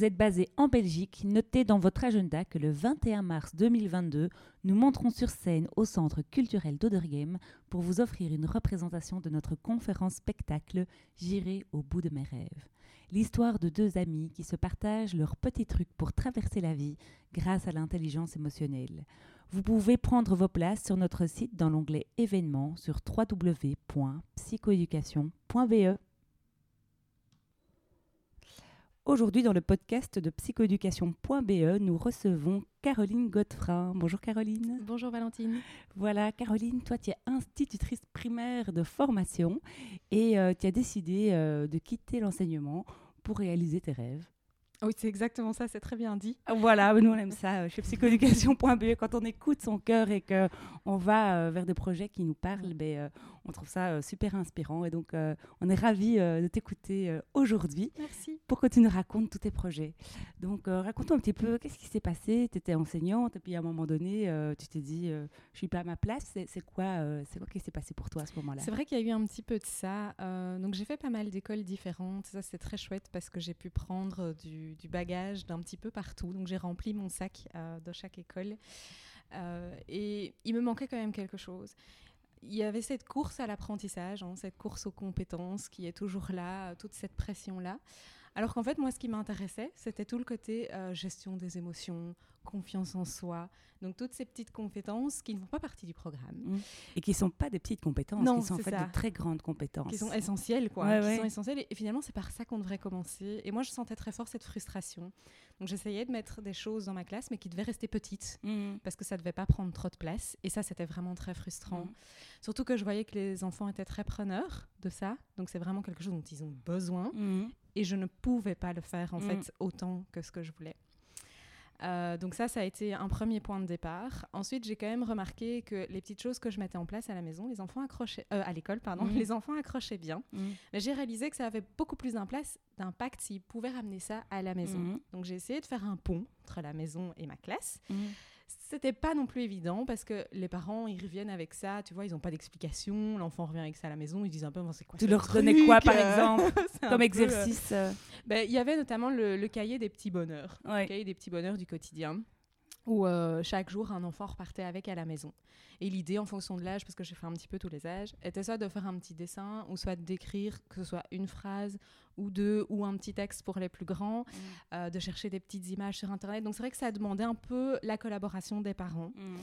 vous êtes basé en Belgique, notez dans votre agenda que le 21 mars 2022, nous monterons sur scène au Centre culturel d'Oderghem pour vous offrir une représentation de notre conférence spectacle J'irai au bout de mes rêves. L'histoire de deux amis qui se partagent leurs petits trucs pour traverser la vie grâce à l'intelligence émotionnelle. Vous pouvez prendre vos places sur notre site dans l'onglet événements sur www.psychoéducation.be. Aujourd'hui, dans le podcast de psychoéducation.be, nous recevons Caroline Godefrain. Bonjour Caroline. Bonjour Valentine. Voilà, Caroline, toi tu es institutrice primaire de formation et euh, tu as décidé euh, de quitter l'enseignement pour réaliser tes rêves. Oui, c'est exactement ça, c'est très bien dit. Voilà, nous on aime ça chez psychoéducation.be. Quand on écoute son cœur et qu'on va euh, vers des projets qui nous parlent, ben, euh, on trouve ça euh, super inspirant. Et donc, on est ravis de t'écouter aujourd'hui. Merci. Pour que tu nous racontes tous tes projets. Donc, raconte-nous un petit peu, qu'est-ce qui s'est passé? Tu étais enseignante et puis à un moment donné, tu t'es dit, je suis pas à ma place. C'est quoi, c'est quoi qui s'est passé pour toi à ce moment-là? C'est vrai qu'il y a eu un petit peu de ça. donc, j'ai fait pas mal d'écoles différentes. Ça, c'est très chouette parce que j'ai pu prendre du du, bagage d'un petit peu partout. Donc j'ai rempli mon sac euh, de chaque école. Euh, et il me manquait quand même quelque chose. Il y avait cette course à l'apprentissage, hein, cette course aux compétences qui est toujours là, toute cette pression-là. Alors qu'en fait, moi, ce qui m'intéressait, c'était tout le côté euh, gestion des émotions, confiance en soi. Donc toutes ces petites compétences qui ne font pas partie du programme. Mmh. Et qui ne sont pas des petites compétences, non, qui sont en fait de très grandes compétences. Qui sont essentielles, quoi. qui sont essentielles. Et, finalement, c'est par ça qu'on devrait commencer. Et moi, je sentais très fort cette frustration. Donc j'essayais de mettre des choses dans ma classe, mais qui devaient rester petites, mmh. parce que ça ne devait pas prendre trop de place. Et ça, c'était vraiment très frustrant. Mmh. Surtout que je voyais que les enfants étaient très preneurs de ça. Donc c'est vraiment quelque chose dont ils ont besoin. Et je ne pouvais pas le faire, en fait, autant que ce que je voulais. Euh, donc ça, ça a été un premier point de départ. Ensuite, j'ai quand même remarqué que les petites choses que je mettais en place à la maison, les enfants accrochaient, euh, à l'école, pardon, mm. les enfants accrochaient bien. Mm. Mais j'ai réalisé que ça avait beaucoup plus d'impact s'ils pouvaient ramener ça à la maison. Mm. Donc j'ai essayé de faire un pont entre la maison et ma classe. C'était pas non plus évident parce que les parents, ils reviennent avec ça, tu vois, ils n'ont pas d'explication. L'enfant revient avec ça à la maison, ils disent un peu, c'est quoi Tu leur donnais quoi, par exemple, comme euh, exercice ben, Il y avait notamment le, cahier des petits bonheurs, le cahier des petits bonheurs du quotidien où euh, chaque jour un enfant repartait avec à la maison. Et l'idée, en fonction de l'âge, parce que j'ai fait un petit peu tous les âges, était soit de faire un petit dessin, ou soit d'écrire, que ce soit une phrase ou deux, ou un petit texte pour les plus grands, mmh. euh, de chercher des petites images sur Internet. Donc c'est vrai que ça a demandé un peu la collaboration des parents mmh.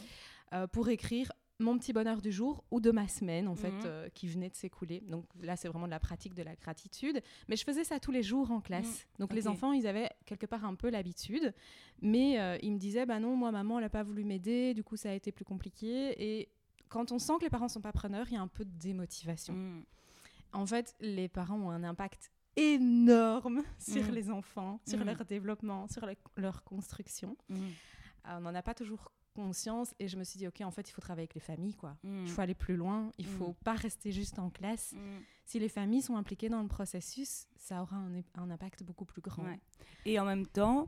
euh, pour écrire mon petit bonheur du jour ou de ma semaine en fait euh, qui venait de s'écouler. Donc là c'est vraiment de la pratique de la gratitude, mais je faisais ça tous les jours en classe. Donc les enfants ils avaient quelque part un peu l'habitude, mais euh, ils me disaient bah non moi maman elle n'a pas voulu m'aider, du coup ça a été plus compliqué et quand on sent que les parents sont pas preneurs, il y a un peu de démotivation. Mhm. En fait, les parents ont un impact énorme sur les enfants, sur leur développement, sur leur construction. Euh, on n'en a pas toujours conscience et je me suis dit ok en fait il faut travailler avec les familles quoi mm. il faut aller plus loin il faut mm. pas rester juste en classe mm. si les familles sont impliquées dans le processus ça aura un, un impact beaucoup plus grand et en même temps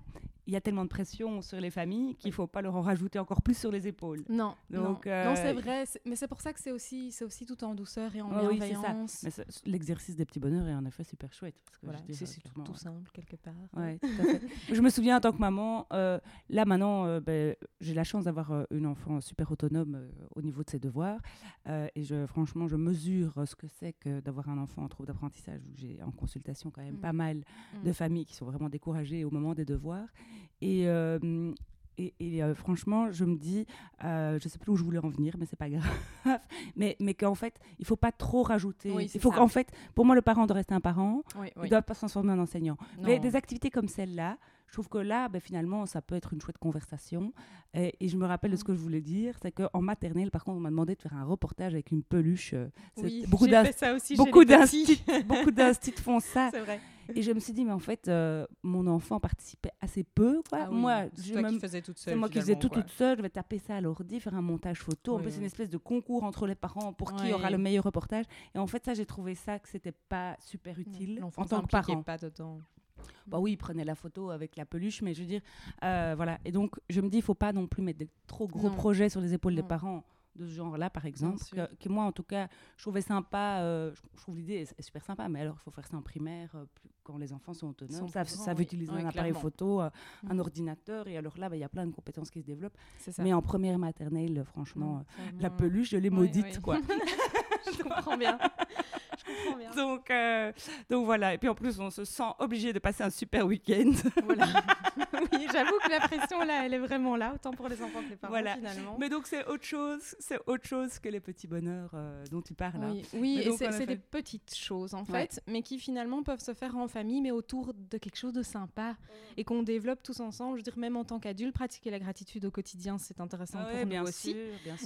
il y a tellement de pression sur les familles qu'il ne faut pas leur en rajouter encore plus sur les épaules. Non, Donc, non, euh, c'est vrai. Mais c'est pour ça que c'est aussi, aussi tout en douceur et en bienveillance. L'exercice des petits bonheurs est en effet super chouette. Voilà, c'est tout, simple quelque part. Ouais, je me souviens en tant que maman, euh, là maintenant, euh, ben, j'ai la chance d'avoir une enfant super autonome au niveau de ses devoirs. et je, franchement, je mesure ce que c'est que d'avoir un enfant en trouble d'apprentissage. J'ai en consultation quand même mm. pas mal mm. de familles qui sont vraiment découragées au moment des devoirs. Et, euh, et, euh, franchement, je me dis, euh, je sais plus où je voulais en venir, mais c'est pas grave. mais mais qu'en fait, il faut pas trop rajouter. il faut qu'en fait, pour moi, le parent doit rester un parent. il ne doit pas se transformer en enseignant. Mais des activités comme celle-là, je trouve que là, ben, finalement, ça peut être une chouette conversation. Et, je me rappelle de ce que je voulais dire, c'est qu'en maternelle, par contre, on m'a demandé de faire un reportage avec une peluche. Euh, oui, beaucoup d'instituts font ça. C'est vrai. Et je me suis dit, mais en fait, euh, mon enfant participait assez peu. Quoi. Ah moi, c'est toi qui faisais toute seule. C'est moi qui faisais tout toute seule. Je vais taper ça à l'ordi, faire un montage photo. en plus, c'est une espèce de concours entre les parents pour qui aura le meilleur reportage. Et en fait, ça, j'ai trouvé ça que c'était pas super utile en tant que parent. pas dedans. Bah oui, il prenait la photo avec la peluche, mais je veux dire, euh, voilà. Et donc, je me dis, il faut pas non plus mettre de trop gros projets sur les épaules des parents de ce genre-là, par exemple, que, moi, en tout cas, je trouvais sympa, euh, je, trouve l'idée est, super sympa, mais alors, il faut faire ça en primaire, euh, quand les enfants sont autonomes, ça savent, utiliser un appareil photo, un mm. ordinateur, et alors là, bah, il y a plein de compétences qui se développent. Mais en première maternelle, franchement, mm, la peluche, je l'ai maudite, quoi. je comprends bien. Donc, euh, donc voilà. Et puis en plus, on se sent obligé de passer un super week-end. Voilà. oui, j'avoue que la pression là, elle est vraiment là, autant pour les enfants que les parents voilà. finalement. Mais donc c'est autre chose, c'est autre chose que les petits bonheurs euh, dont tu parles. Oui, oui et c'est des petites choses en fait, mais qui finalement peuvent se faire en famille, mais autour de quelque chose de sympa et qu'on développe tous ensemble. Je veux dire, même en tant qu'adulte, pratiquer la gratitude au quotidien, c'est intéressant pour nous aussi.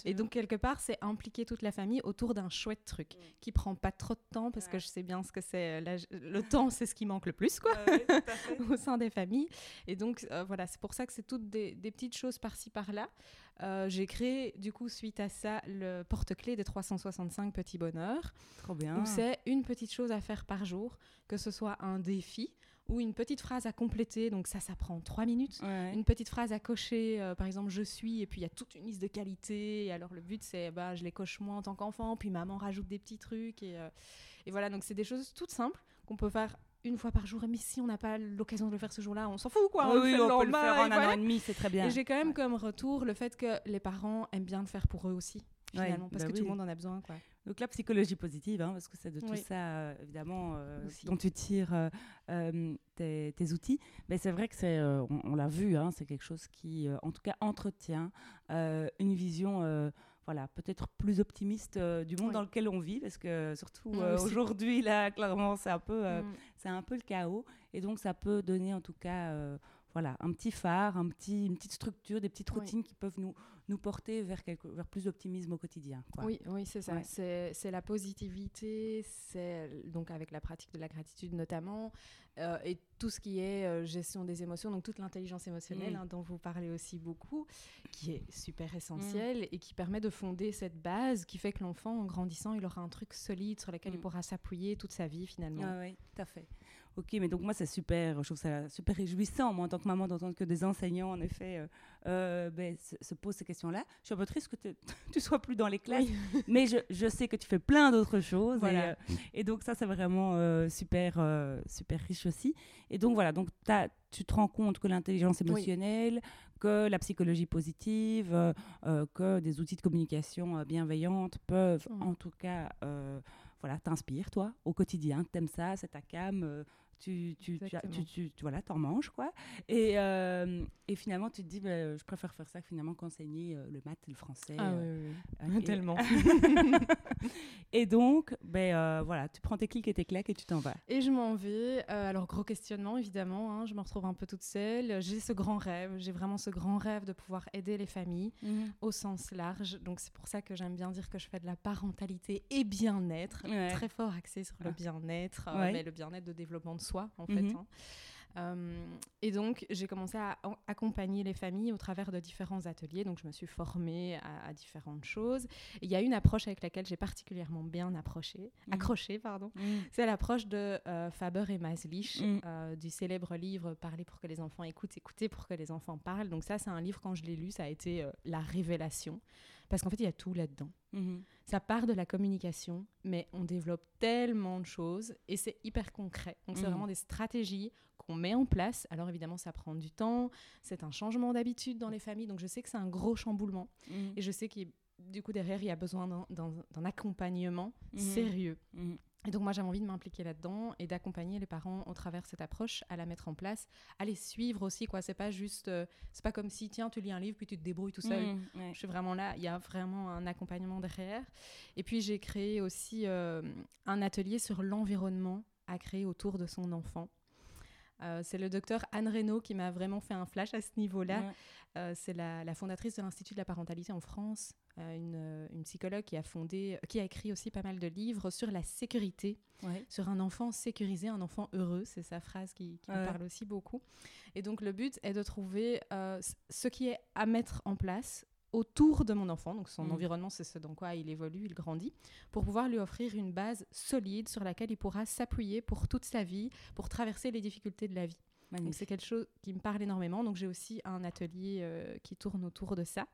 Et donc quelque part, c'est impliquer toute la famille autour d'un chouette truc qui prend pas trop de temps parce que je sais bien ce que c'est. Euh, le temps, c'est ce qui manque le plus, quoi, au sein des familles. Et donc, euh, voilà, c'est pour ça que c'est toutes des, petites choses par-ci, par-là. Euh, j'ai créé, du coup, suite à ça, le porte-clés des 365 petits bonheurs. Trop bien. Où c'est une petite chose à faire par jour, que ce soit un défi ou une petite phrase à compléter. Donc ça, ça prend trois minutes. Une petite phrase à cocher, par exemple, je suis, et puis il y a toute une liste de qualités. Et alors le but, c'est, bah, je les coche moi en tant qu'enfant, puis maman rajoute des petits trucs. Et, et voilà, donc c'est des choses toutes simples qu'on peut faire une fois par jour. Mais si on n'a pas l'occasion de le faire ce jour-là, on s'en fout, quoi. on, oui, on peut le faire en un an et demi, c'est très bien. Et j'ai quand même comme retour le fait que les parents aiment bien le faire pour eux aussi, finalement, parce bah que tout le monde en a besoin, quoi. Donc la psychologie positive, hein, parce que c'est de tout ça, euh, évidemment, euh, dont tu tires euh, tes, outils. Mais c'est vrai que c'est, on, l'a vu, hein, c'est quelque chose qui, en tout cas, entretient une vision voilà, peut-être plus optimiste euh, du monde dans lequel on vit, parce que surtout euh, aujourd'hui, là, clairement, c'est un, peu, euh, mm. c'est un peu le chaos. Et donc, ça peut donner en tout cas voilà, un petit phare, un petit, une petite structure, des petites routines qui peuvent nous, nous porter vers, quelque, vers plus d'optimisme au quotidien. Oui, oui c'est ça. C'est la positivité, c'est donc avec la pratique de la gratitude notamment, euh, et tout ce qui est euh, gestion des émotions, donc toute l'intelligence émotionnelle mm. hein, dont vous parlez aussi beaucoup, qui est super essentielle mm. et qui permet de fonder cette base qui fait que l'enfant, en grandissant, il aura un truc solide sur lequel il mm. pourra s'appuyer toute sa vie finalement. Ah oui, tout à fait. Ok, mais donc moi c'est super, je trouve ça super réjouissant, moi en tant que maman, d'entendre que des enseignants en effet euh, euh ben, se, posent ces questions-là. Je suis un peu triste que tu sois plus dans les classes, mais je, je, sais que tu fais plein d'autres choses. Voilà. Et, euh, et, donc ça c'est vraiment euh, super, super riche aussi. Et donc voilà, donc tu te rends compte que l'intelligence émotionnelle, que la psychologie positive, que des outils de communication bienveillante peuvent mmh. en tout cas voilà, t'inspire toi au quotidien, t'aimes ça, c'est ta cam, tu, tu, tu, tu, voilà, t'en manges, quoi. Et, euh, et finalement, tu te dis, bah, je préfère faire ça que finalement qu'enseigner euh, le maths et le français. Ah euh, oui, oui. tellement. et donc, ben, voilà, tu prends tes clics et tes claques et tu t'en vas. Et je m'en vais. alors, gros questionnement, évidemment, hein, je me retrouve un peu toute seule. J'ai ce grand rêve, j'ai vraiment ce grand rêve de pouvoir aider les familles mhm. au sens large. Donc, c'est pour ça que j'aime bien dire que je fais de la parentalité et bien-être, très fort axé sur le ah. bien-être, mais le bien-être de développement de soi en fait. Mhm. Hein. Euh, et donc, j'ai commencé à accompagner les familles au travers de différents ateliers. Donc, je me suis formée à, différentes choses. Il y a une approche avec laquelle j'ai particulièrement bien approché, mhm. accroché. pardon. Mhm. C'est l'approche de euh, Faber et Maslich, euh, du célèbre livre Parler pour que les enfants écoutent, écouter pour que les enfants parlent. Donc, ça, c'est un livre, quand je l'ai lu, ça a été la révélation. Parce qu'en fait, il y a tout là-dedans. Mhm. Ça part de la communication, mais on développe tellement de choses et c'est hyper concret. Donc, c'est mhm. vraiment des stratégies qu'on met en place. Alors, évidemment, ça prend du temps. C'est un changement d'habitude dans les familles. Donc, je sais que c'est un gros chamboulement. Mhm. Et je sais que du coup, derrière, il y a besoin d'un accompagnement sérieux. Et donc moi j'avais envie de m'impliquer là-dedans et d'accompagner les parents au travers de cette approche, à la mettre en place, à les suivre aussi quoi. C'est pas juste, euh, c'est pas comme si tiens tu lis un livre puis tu te débrouilles tout seul. Mmh, Je suis vraiment là, il y a vraiment un accompagnement derrière. Et puis j'ai créé aussi euh, un atelier sur l'environnement à créer autour de son enfant. Euh, c'est le docteur Anne Reynaud qui m'a vraiment fait un flash à ce niveau-là. Euh, c'est la, fondatrice de l'Institut de la parentalité en France, une, psychologue qui a fondé, qui a écrit aussi pas mal de livres sur la sécurité, sur un enfant sécurisé, un enfant heureux. C'est sa phrase qui, me parle aussi beaucoup. Et donc le but est de trouver ce qui est à mettre en place autour de mon enfant, donc son mm. environnement, c'est ce dans quoi il évolue, il grandit, pour pouvoir lui offrir une base solide sur laquelle il pourra s'appuyer pour toute sa vie, pour traverser les difficultés de la vie c'est quelque chose qui me parle énormément. Donc j'ai aussi un atelier euh, qui tourne autour de ça.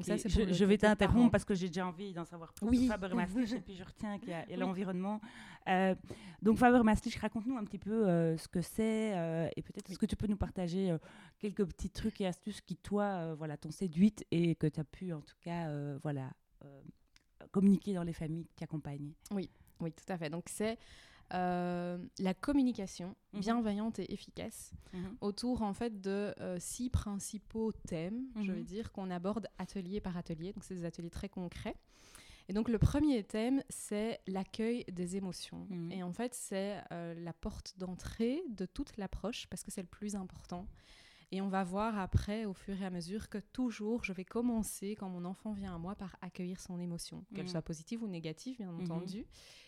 ça je, vais t'interrompre parce que j'ai déjà envie d'en savoir plus oui. sur Faber Maslich et puis je retiens qu'il y a, l'environnement. Euh, donc Faber Maslich, raconte-nous un petit peu euh, ce que c'est et peut-être est-ce que tu peux nous partager quelques petits trucs et astuces qui toi voilà t'ont séduite et que tu as pu en tout cas voilà communiquer dans les familles qui accompagnent. Oui, oui, tout à fait. Donc c'est la communication mhm. bienveillante et efficace mhm. autour en fait de euh, six principaux thèmes, je veux mhm. dire, qu'on aborde atelier par atelier. Donc c'est des ateliers très concrets. Et donc le premier thème, c'est l'accueil des émotions. Et en fait, c'est euh, la porte d'entrée de toute l'approche parce que c'est le plus important. Et on va voir après, au fur et à mesure, que toujours, je vais commencer, quand mon enfant vient à moi, par accueillir son émotion, qu'elle mm. soit positive ou négative, bien mm-hmm. entendu.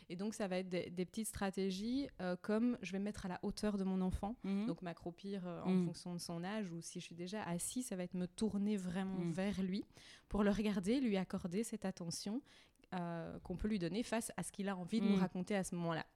Et donc, ça va être des, petites stratégies euh, comme je vais me mettre à la hauteur de mon enfant, mm-hmm. donc m'accroupir euh, en mm. fonction de son âge, ou si je suis déjà assis, ça va être me tourner vraiment mm. vers lui pour le regarder, lui accorder cette attention euh, qu'on peut lui donner face à ce qu'il a envie de nous raconter à ce moment-là.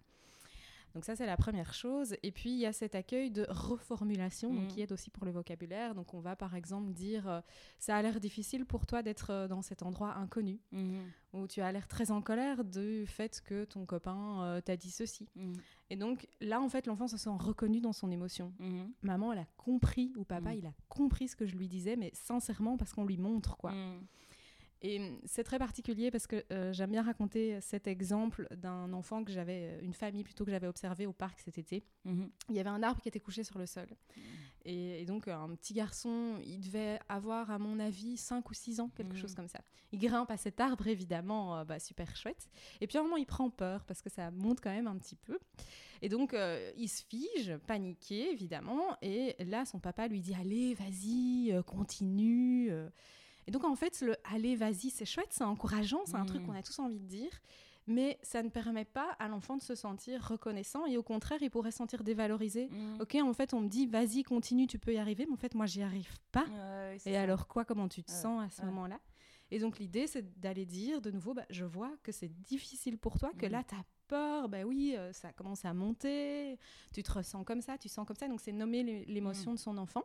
Donc ça, c'est la première chose. Et puis, il y a cet accueil de reformulation donc, mm. qui aide aussi pour le vocabulaire. Donc on va par exemple dire, euh, ça a l'air difficile pour toi d'être euh, dans cet endroit inconnu, mm-hmm. ou tu as l'air très en colère du fait que ton copain euh, t'a dit ceci. Mm. Et donc là, en fait, l'enfant se sent reconnu dans son émotion. Mm-hmm. Maman, elle a compris, ou papa, mm. il a compris ce que je lui disais, mais sincèrement parce qu'on lui montre, quoi. Et c'est très particulier parce que euh, j'aime bien raconter cet exemple d'un enfant que j'avais, euh, une famille plutôt que j'avais observé au parc cet été. Mhm. Il y avait un arbre qui était couché sur le sol. Mhm. Et, donc un petit garçon, il devait avoir à mon avis 5 ou 6 ans, quelque mhm. chose comme ça. Il grimpe à cet arbre évidemment, euh, bah, super chouette. Et puis à un moment il prend peur parce que ça monte quand même un petit peu. Et donc il se fige, paniqué évidemment. Et là son papa lui dit allez vas-y, continue. Et donc, en fait, le allez, vas-y, c'est chouette, c'est encourageant, c'est un truc mm. qu'on a tous envie de dire, mais ça ne permet pas à l'enfant de se sentir reconnaissant et au contraire, il pourrait se sentir dévalorisé. Mm. Ok, en fait, on me dit, vas-y, continue, tu peux y arriver, mais en fait, moi, j'y arrive pas. et alors, quoi, comment tu te sens à ce moment-là? Et donc, l'idée, c'est d'aller dire de nouveau, bah, je vois que c'est difficile pour toi, que mm. là, tu as peur, bah oui, euh, ça commence à monter, tu te ressens comme ça, tu sens comme ça. Donc, c'est nommer l'émotion de son enfant.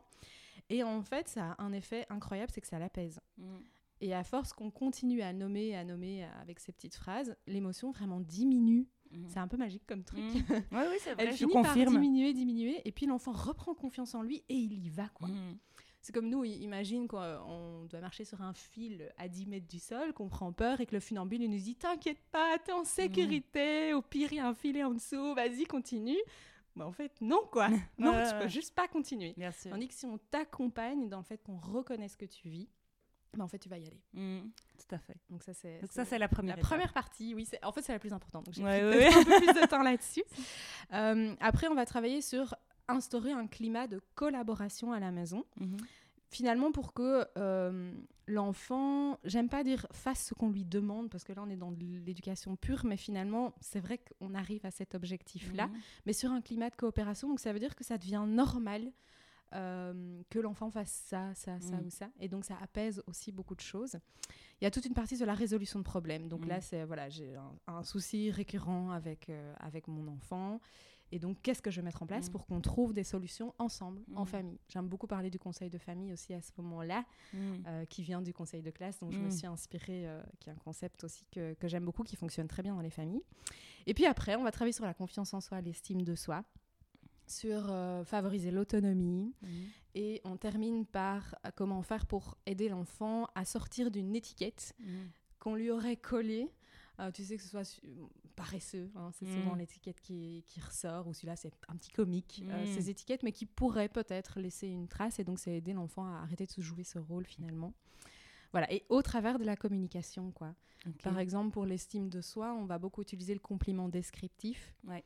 Et en fait, ça a un effet incroyable, c'est que ça l'apaise. Mm. Et à force qu'on continue à nommer, à nommer avec ces petites phrases, l'émotion vraiment diminue. Mm. C'est un peu magique comme truc. Mm. Oui, oui, c'est vrai, Elle finit par diminuer, diminuer, et puis l'enfant reprend confiance en lui et il y va, quoi. C'est comme nous, imagine qu'on doit marcher sur un fil à 10 mètres du sol, qu'on prend peur et que le funambule nous dit T'inquiète pas, t'es en sécurité, au pire, il y a un filet en dessous, vas-y, continue. Bah, en fait, non, quoi. non, tu peux juste pas continuer. Merci. Tandis que si on t'accompagne dans le fait qu'on reconnaisse ce que tu vis, bah, en fait, tu vas y aller. Mmh, tout à fait. Donc ça, c'est ça, c'est la première. La première partie, oui. En fait, c'est la plus importante. Donc j'ai pris un peu plus de temps là-dessus. Euh, après, on va travailler sur instaurer un climat de collaboration à la maison. Mmh finalement pour que euh, l'enfant, j'aime pas dire fasse ce qu'on lui demande parce que là on est dans l'éducation pure, mais finalement c'est vrai qu'on arrive à cet objectif-là, mhm. mais sur un climat de coopération, donc ça veut dire que ça devient normal euh, que l'enfant fasse ça, ça, ça ou ça, et donc ça apaise aussi beaucoup de choses. Il y a toute une partie de la résolution de problèmes. Donc là, c'est voilà, j'ai un, souci récurrent avec euh, avec mon enfant. Et donc, qu'est-ce que je vais mettre en place mm. pour qu'on trouve des solutions ensemble, en mm. famille? J'aime beaucoup parler du conseil de famille aussi à ce moment-là, mm. euh, qui vient du conseil de classe, dont je me suis inspirée, euh, qui est un concept aussi que, que j'aime beaucoup, qui fonctionne très bien dans les familles. Et puis après, on va travailler sur la confiance en soi, l'estime de soi, sur euh, favoriser l'autonomie. Et on termine par comment faire pour aider l'enfant à sortir d'une étiquette qu'on lui aurait collée euh, tu sais que ce soit paresseux, hein, c'est souvent mm. l'étiquette qui, qui, ressort, ou celui-là c'est un petit comique, euh, mm. ces étiquettes, mais qui pourraient peut-être laisser une trace, et donc c'est aider l'enfant à arrêter de se jouer ce rôle finalement. Voilà, et au travers de la communication, quoi. Par exemple, pour l'estime de soi, on va beaucoup utiliser le compliment descriptif. Ouais.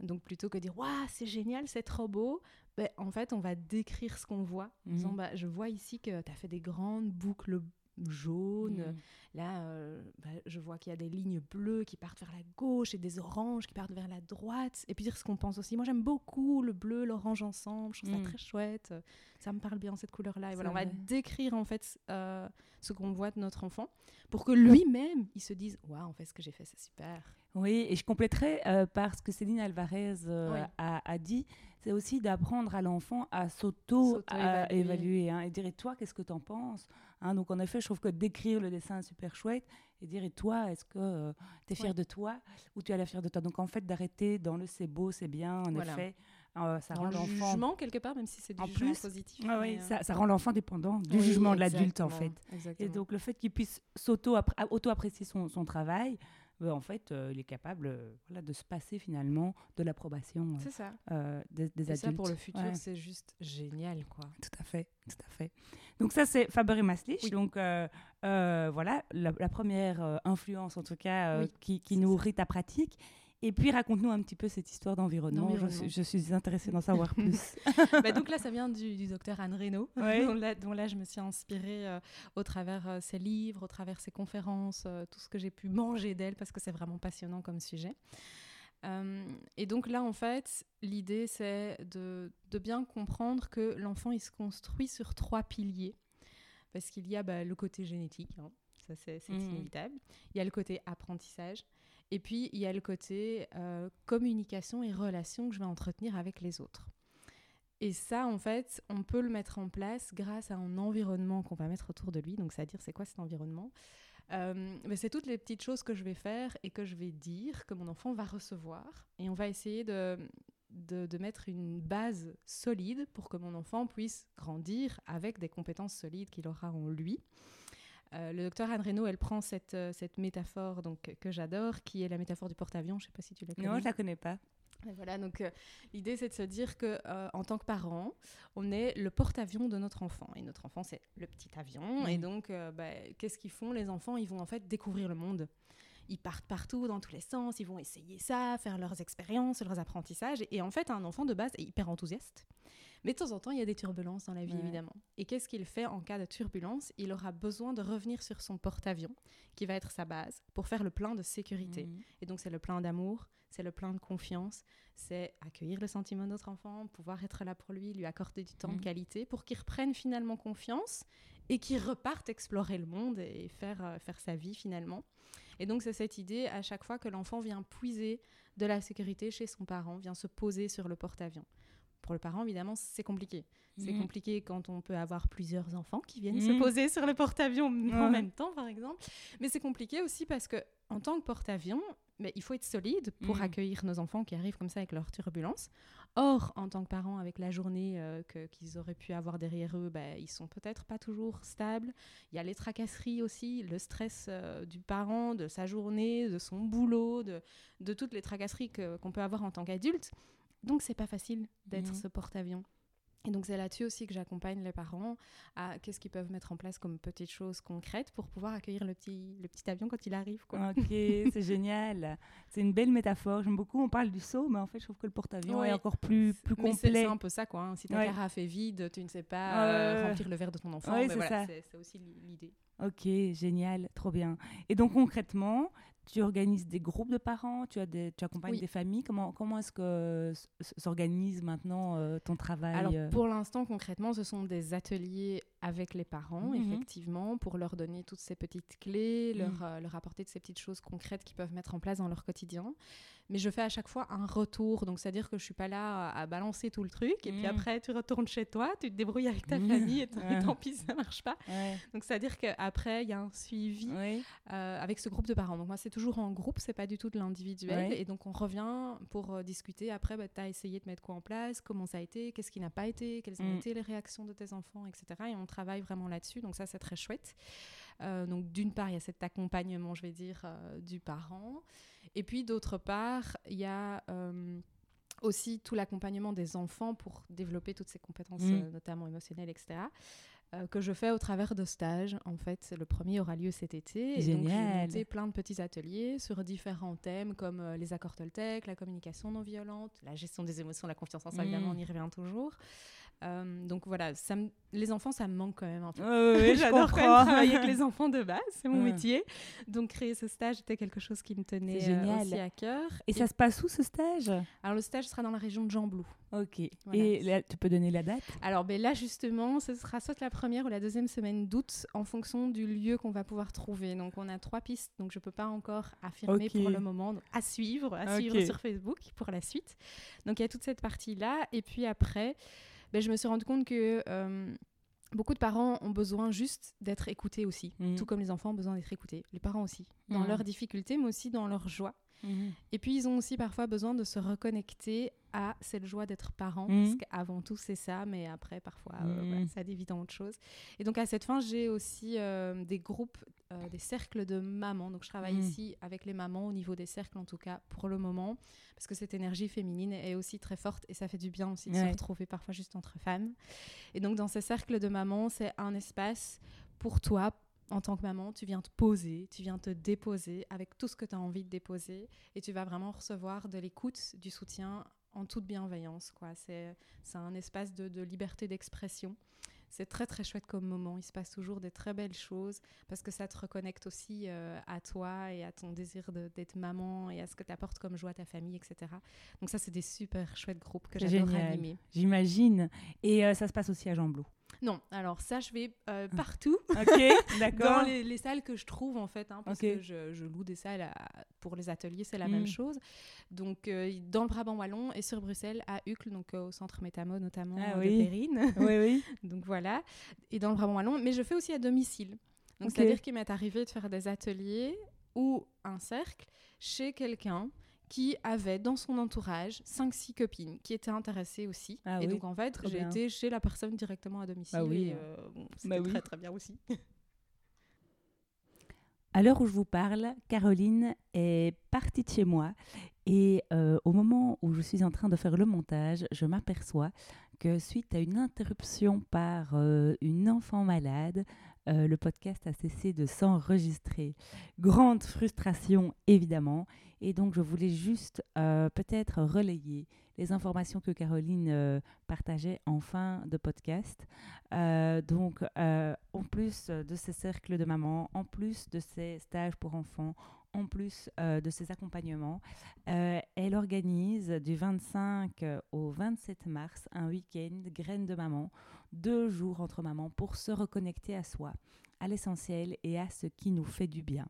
Donc plutôt que dire waouh c'est génial, c'est trop beau, ben, en fait on va décrire ce qu'on voit. En disant, mhm. bah, je vois ici que tu as fait des grandes boucles jaunes. Là, euh, bah, je vois qu'il y a des lignes bleues qui partent vers la gauche et des oranges qui partent vers la droite. Et puis dire ce qu'on pense aussi. Moi, j'aime beaucoup le bleu, l'orange ensemble. Je trouve ça mhm. très chouette. Ça me parle bien cette couleur-là. Et voilà, on va décrire en fait euh, ce qu'on voit de notre enfant pour que lui-même il se dise waouh, en fait, ce que j'ai fait, c'est super. Oui, et je compléterai euh, par ce que Céline Alvarez euh, a, dit, c'est aussi d'apprendre à l'enfant à s'auto-évaluer hein, et dire et toi, qu'est-ce que tu en penses? Hein, Donc en effet, je trouve que d'écrire le dessin est super chouette et dire et toi, est-ce que euh, tu es fier de toi ou tu es la fière de toi? Donc en fait, d'arrêter dans le c'est beau, c'est bien, en effet. ça rend l'enfant jugement quelque part même si c'est du en jugement plus, positif oui, ça, ça, rend l'enfant dépendant du jugement de l'adulte en fait. Et donc le fait qu'il puisse s'auto apprécier son, son travail euh, en fait, euh, il est capable euh, voilà, de se passer finalement de l'approbation des, des adultes. ça, pour le futur, c'est juste génial. quoi. Tout à fait, tout à fait. Donc ça, c'est Faber et Maslich. Donc voilà, la, première influence, en tout cas, qui, qui nourrit ta pratique. Et puis, raconte-nous un petit peu cette histoire d'environnement. Je, suis intéressée d'en savoir plus. Bah, donc là, ça vient du, docteur Anne Reynaud, dont, là, je me suis inspirée euh, au travers euh, ses livres, au travers ses conférences, euh, tout ce que j'ai pu manger d'elle, parce que c'est vraiment passionnant comme sujet. et donc là, en fait, l'idée, c'est de, bien comprendre que l'enfant, il se construit sur trois piliers. Parce qu'il y a bah, le côté génétique, hein, ça c'est mmh. inévitable. Il y a le côté apprentissage et puis, il y a le côté euh, communication et relation que je vais entretenir avec les autres. Et ça, en fait, on peut le mettre en place grâce à un environnement qu'on va mettre autour de lui. Donc, c'est-à-dire, c'est quoi cet environnement? Euh, C'est toutes les petites choses que je vais faire et que je vais dire, que mon enfant va recevoir. Et on va essayer de, de, mettre une base solide pour que mon enfant puisse grandir avec des compétences solides qu'il aura en lui. Euh, le docteur Anne Reynaud, elle prend cette, euh, cette métaphore donc, que j'adore, qui est la métaphore du porte-avions. Je ne sais pas si tu la connais. Non, je la connais pas. voilà, donc euh, l'idée c'est de se dire que en tant que parent, on est le porte-avions de notre enfant et notre enfant c'est le petit avion et donc bah, qu'est-ce qu'ils font? Les enfants Ils vont en fait découvrir le monde. Ils partent partout dans tous les sens, ils vont essayer ça, faire leurs expériences, leurs apprentissages et en fait un enfant de base est hyper enthousiaste. Mais de temps en temps, il y a des turbulences dans la vie, évidemment. Et qu'est-ce qu'il fait en cas de turbulence? Il aura besoin de revenir sur son porte-avions, qui va être sa base, pour faire le plein de sécurité. Mhm. Et donc, c'est le plein d'amour, c'est le plein de confiance, c'est accueillir le sentiment de notre enfant, pouvoir être là pour lui, lui accorder du temps de mhm. qualité, pour qu'il reprenne finalement confiance et qu'il reparte explorer le monde et faire, euh, faire sa vie finalement. Et donc, c'est cette idée, à chaque fois que l'enfant vient puiser de la sécurité chez son parent, vient se poser sur le porte-avions pour le parent, évidemment, c'est compliqué. C'est mhm. compliqué quand on peut avoir plusieurs enfants qui viennent se mhm. poser sur le porte-avions en même temps, par exemple. Mais c'est compliqué aussi parce que, en tant que porte-avions, mais il faut être solide pour mhm. accueillir nos enfants qui arrivent comme ça avec leur turbulence. Or, en tant que parent, avec la journée euh, qu'ils auraient pu avoir derrière eux, bah, ils sont peut-être pas toujours stables. Il y a les tracasseries aussi, le stress euh, du parent, de sa journée, de son boulot, de, de toutes les tracasseries qu'on peut avoir en tant qu'adulte. Donc c'est pas facile d'être mhm. ce porte-avions. Et donc c'est là-dessus aussi que j'accompagne les parents à qu'est-ce qu'ils peuvent mettre en place comme petites choses concrètes pour pouvoir accueillir le petit, le petit avion quand il arrive. Quoi. Ok, c'est génial. C'est une belle métaphore. J'aime beaucoup. On parle du saut, mais en fait je trouve que le porte-avions est encore plus, plus complet. C'est un peu ça quoi. Hein. Si ta carafe est vide, tu ne sais pas euh, remplir le verre de ton enfant. c'est voilà, aussi l'idée. Ok, génial, trop bien. Et donc concrètement, tu organises des groupes de parents, tu, as des, tu accompagnes des familles. Comment, comment est-ce que s'organise maintenant euh, ton travail Alors, euh? pour l'instant, concrètement, ce sont des ateliers avec les parents, mhm. effectivement, pour leur donner toutes ces petites clés, leur, mhm. euh, leur apporter de ces petites choses concrètes qu'ils peuvent mettre en place dans leur quotidien mais je fais à chaque fois un retour. Donc, c'est-à-dire que je suis pas là à, balancer tout le truc. Et puis mm. après, tu retournes chez toi, tu te débrouilles avec ta mm. famille et, tant pis, ça marche pas. Donc, c'est-à-dire qu'après, il y a un suivi euh, avec ce groupe de parents. Donc, moi, c'est toujours en groupe, c'est pas du tout de l'individuel. Et donc, on revient pour euh, discuter. Après, bah, tu as essayé de mettre quoi en place, comment ça a été, qu'est-ce qui n'a pas été, quelles ont mm. été les réactions de tes enfants, etc. Et on travaille vraiment là-dessus. Donc, ça, c'est très chouette. Euh, donc, d'une part, il y a cet accompagnement, je vais dire, du parent. Et puis d'autre part, il y a euh, aussi tout l'accompagnement des enfants pour développer toutes ces compétences, mm. euh, notamment émotionnelles, etc. euh, que je fais au travers de stages. En fait, le premier aura lieu cet été. Génial. donc, j'ai monté plein de petits ateliers sur différents thèmes comme euh, les accords Toltec, la communication non violente, la gestion des émotions, la confiance en soi, évidemment, mm. on y revient toujours. Euh, donc voilà, ça les enfants, ça me manque quand même un peu. J'adore travailler avec les enfants de base, c'est mon métier. Donc créer ce stage était quelque chose qui me tenait euh, aussi à cœur. Et, ça se passe où ce stage? Alors le stage sera dans la région de Jamblou. Ok. Et tu peux donner la date? Alors ben là justement, ce sera soit la première ou la deuxième semaine d'août en fonction du lieu qu'on va pouvoir trouver. Donc on a trois pistes, donc je peux pas encore affirmer pour le moment. à suivre, à suivre sur Facebook pour la suite. Donc il y a toute cette partie là, et puis après ben, je me suis rendu compte que euh, beaucoup de parents ont besoin juste d'être écoutés aussi, mmh. tout comme les enfants ont besoin d'être écoutés, les parents aussi, dans mmh. leurs difficultés, mais aussi dans leur joie. Mmh. Et puis, ils ont aussi parfois besoin de se reconnecter à cette joie d'être parent, parce qu'avant tout, c'est ça, mais après, parfois, euh, ça dévie dans autre chose. Et donc, à cette fin, j'ai aussi euh, des groupes, des cercles de mamans. Donc, je travaille ici avec les mamans, au niveau des cercles en tout cas, pour le moment parce que cette énergie féminine est aussi très forte et ça fait du bien aussi de se retrouver parfois juste entre femmes. Et donc dans ces cercles de mamans, c'est un espace pour toi, en tant que maman, tu viens te poser, tu viens te déposer avec tout ce que tu as envie de déposer et tu vas vraiment recevoir de l'écoute, du soutien en toute bienveillance. C'est un espace de, de liberté d'expression c'est très très chouette comme moment. Il se passe toujours des très belles choses parce que ça te reconnecte aussi euh, à toi et à ton désir d'être maman et à ce que tu apportes comme joie à ta famille, etc. Donc ça, c'est des super chouettes groupes que j'adore animer. J'imagine. Et euh, ça se passe aussi à Jean non, alors ça, je vais euh, ah. partout. ok, d'accord. Dans les, salles que je trouve, en fait, hein, parce que je, loue des salles pour les ateliers, c'est la même mm. chose. Donc, euh, dans le Brabant Wallon et sur Bruxelles, à Uccle, donc euh, au centre Métamo, notamment ah de Périne. oui, oui. donc voilà. Et dans le Brabant Wallon, mais je fais aussi à domicile. Donc, c'est-à-dire qu'il m'est arrivé de faire des ateliers ou un cercle chez quelqu'un qui avait dans son entourage 5-6 copines qui étaient intéressées aussi. Ah et donc en fait, j'ai été chez la personne directement à domicile. Bah oui. Euh, c'était bah très très bien aussi. À l'heure où je vous parle, Caroline est partie de chez moi et euh, au moment où je suis en train de faire le montage, je m'aperçois que suite à une interruption par euh, une enfant malade, le podcast a cessé de s'enregistrer. Grande frustration évidemment et donc, je voulais juste euh, peut-être relayer les informations que Caroline euh, partageait en fin de podcast. Euh, donc, en plus de ces cercles de maman, en plus de ces stages pour enfants, en plus de ces accompagnements, elle organise du 25 au 27 mars un week-end graines de maman, deux jours entre mamans pour se reconnecter à soi, à l'essentiel et à ce qui nous fait du bien.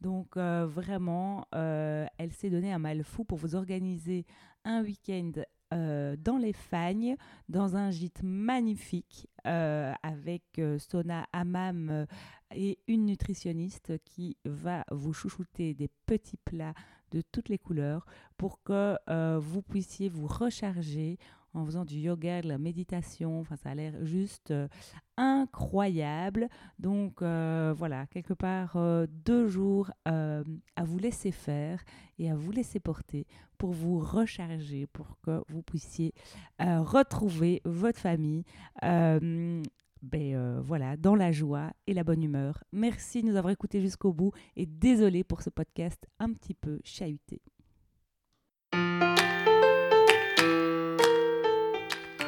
Donc euh, vraiment, euh, elle s'est donné un mal fou pour vous organiser un week-end euh, dans les Fagnes, dans un gîte magnifique avec sauna, hammam et une nutritionniste qui va vous chouchouter des petits plats de toutes les couleurs pour que vous puissiez vous recharger en faisant du yoga, de la méditation. Enfin, ça a l'air juste euh, incroyable. Donc euh, voilà, quelque part, euh, deux jours à vous laisser faire et à vous laisser porter pour vous recharger, pour que vous puissiez retrouver votre famille. Ben voilà, dans la joie et la bonne humeur. Merci de nous avoir écoutés jusqu'au bout et désolé pour ce podcast un petit peu chahuté.